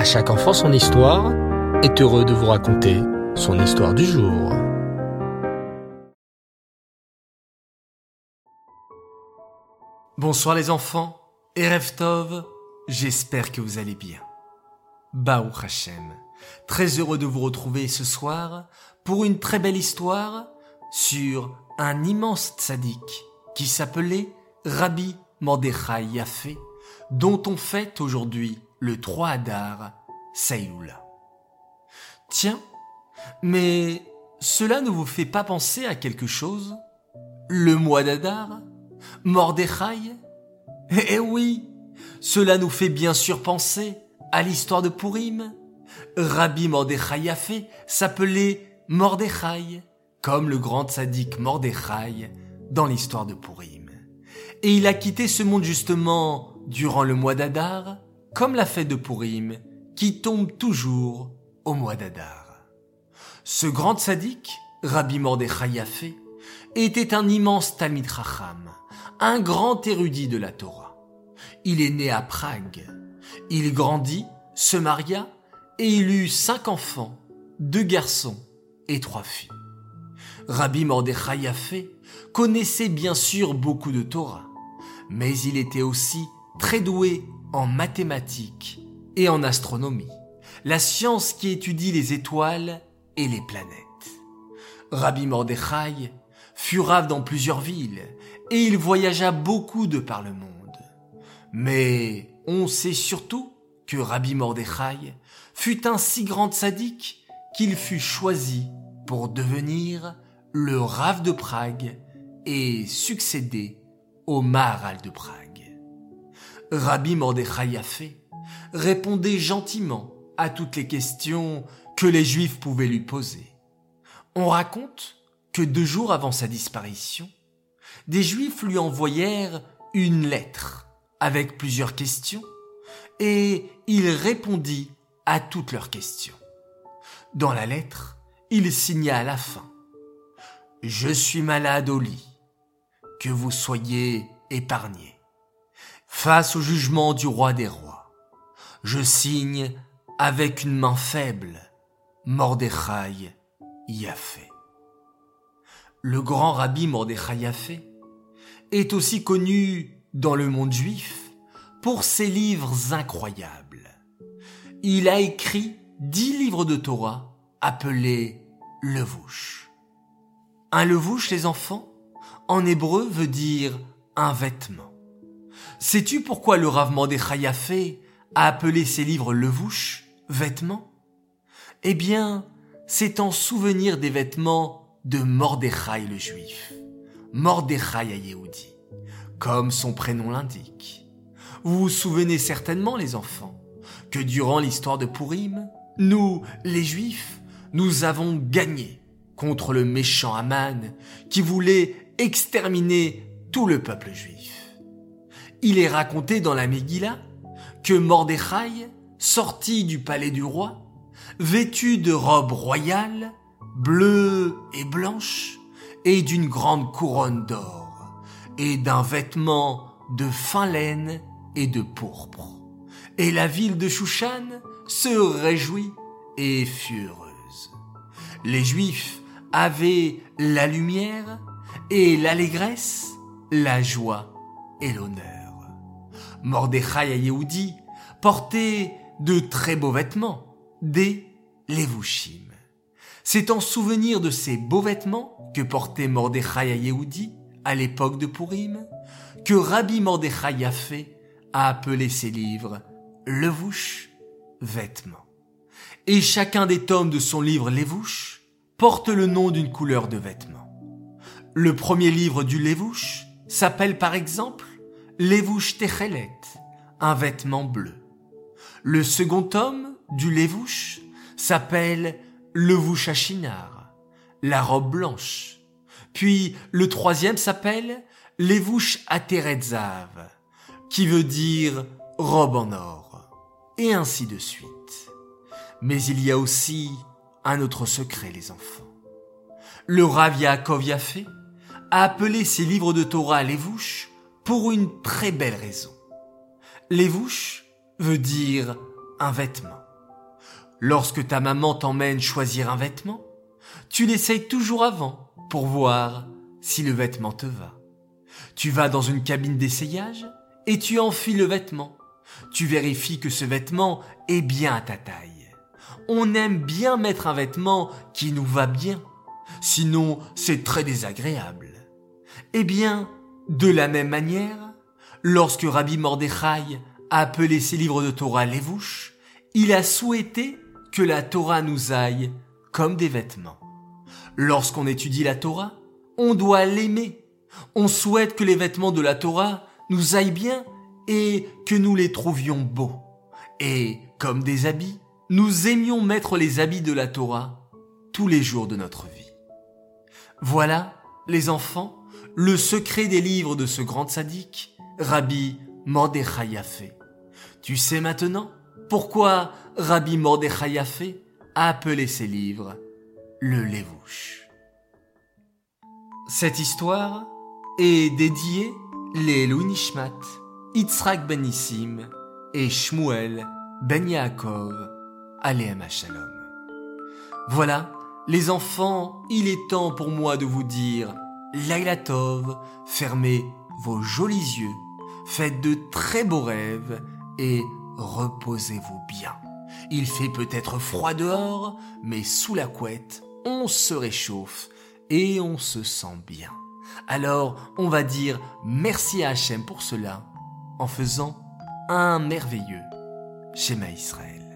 À chaque enfant son histoire est heureux de vous raconter son histoire du jour. Bonsoir les enfants, Erev Tov, j'espère que vous allez bien. Baou Hashem, très heureux de vous retrouver ce soir pour une très belle histoire sur un immense tzaddik qui s'appelait Rabbi Mordechai Yafé, dont on fête aujourd'hui le 3 Adar Saïloula. Tiens, mais cela ne vous fait pas penser à quelque chose? Le mois d'Adar? Mordechai? Eh oui, cela nous fait bien sûr penser à l'histoire de Purim. Rabbi Mordechai Yafé s'appelait Mordechai, comme le grand sadique Mordechai dans l'histoire de Purim. Et il a quitté ce monde justement durant le mois d'Adar, comme la fête de Purim, qui tombe toujours au mois d'Adar. Ce grand sadique, Rabbi Mordechai Yafé, était un immense Talmid Racham, un grand érudit de la Torah. Il est né à Prague. Il grandit, se maria, et il eut cinq enfants, deux garçons et trois filles. Rabbi Mordechai Yafé connaissait bien sûr beaucoup de Torah, mais il était aussi très doué en mathématiques et en astronomie, la science qui étudie les étoiles et les planètes. Rabbi Mordechai fut rave dans plusieurs villes et il voyagea beaucoup de par le monde. Mais on sait surtout que Rabbi Mordechai fut un si grand sadique qu'il fut choisi pour devenir le Rave de Prague et succéder au Maharal de Prague. Rabbi Mordechai répondait gentiment à toutes les questions que les Juifs pouvaient lui poser. On raconte que deux jours avant sa disparition, des Juifs lui envoyèrent une lettre avec plusieurs questions et il répondit à toutes leurs questions. Dans la lettre, il signa à la fin Je suis malade au lit, que vous soyez épargnés. Face au jugement du roi des rois, je signe avec une main faible Mordechai Yafé. Le grand rabbi Mordechai Yafé est aussi connu dans le monde juif pour ses livres incroyables. Il a écrit dix livres de Torah appelés levouche. Un levouche, les enfants, en hébreu veut dire un vêtement. Sais-tu pourquoi le Rav Mordechai Yafé a appelé ses livres levouche, vêtements? Eh bien, c'est en souvenir des vêtements de Mordechai le juif, Mordechai à Yehudi, comme son prénom l'indique. Vous vous souvenez certainement, les enfants, que durant l'histoire de Purim, nous, les juifs, nous avons gagné contre le méchant Aman qui voulait exterminer tout le peuple juif. Il est raconté dans la Megillah que Mordechai, sorti du palais du roi, vêtu de robes royales, bleues et blanches, et d'une grande couronne d'or, et d'un vêtement de fin laine et de pourpre. Et la ville de Shushan se réjouit et fut heureuse. Les Juifs avaient la lumière et l'allégresse, la joie et l'honneur. Mordechai à Yehudi portait de très beaux vêtements, des levushim. C'est en souvenir de ces beaux vêtements que portait Mordechai à Yehudi à l'époque de Purim que Rabbi Mordechai Yafé a appelé ses livres Levouche, vêtements. Et chacun des tomes de son livre Levouche porte le nom d'une couleur de vêtements. Le premier livre du Levouche s'appelle par exemple Levouche Techelet, un vêtement bleu. Le second tome du Levouche s'appelle Levouche Achinar, la robe blanche. Puis le troisième s'appelle Levouche Ateretzav, qui veut dire robe en or, et ainsi de suite. Mais il y a aussi un autre secret, les enfants. Le Rav Yaakov Yafé a appelé ses livres de Torah Levouche pour une très belle raison. Levouche veut dire un vêtement. Lorsque ta maman t'emmène choisir un vêtement, tu l'essayes toujours avant pour voir si le vêtement te va. Tu vas dans une cabine d'essayage et tu enfiles le vêtement. Tu vérifies que ce vêtement est bien à ta taille. On aime bien mettre un vêtement qui nous va bien. Sinon, c'est très désagréable. Eh bien, de la même manière, lorsque Rabbi Mordechai a appelé ses livres de Torah Lévouche, il a souhaité que la Torah nous aille comme des vêtements. Lorsqu'on étudie la Torah, on doit l'aimer. On souhaite que les vêtements de la Torah nous aillent bien et que nous les trouvions beaux. Et, comme des habits, nous aimions mettre les habits de la Torah tous les jours de notre vie. Voilà, les enfants, le secret des livres de ce grand sadique, Rabbi Mordechai Tu sais maintenant pourquoi Rabbi Mordechai a appelé ses livres le Lévouche. Cette histoire est dédiée les Nishmat, Yitzhak ben Nissim et Shmuel ben Yaakov, Aleem Shalom. Voilà, les enfants, il est temps pour moi de vous dire Laila Tov, fermez vos jolis yeux, faites de très beaux rêves et reposez-vous bien. Il fait peut-être froid dehors, mais sous la couette, on se réchauffe et on se sent bien. Alors, on va dire merci à Hachem pour cela en faisant un merveilleux schéma Israël.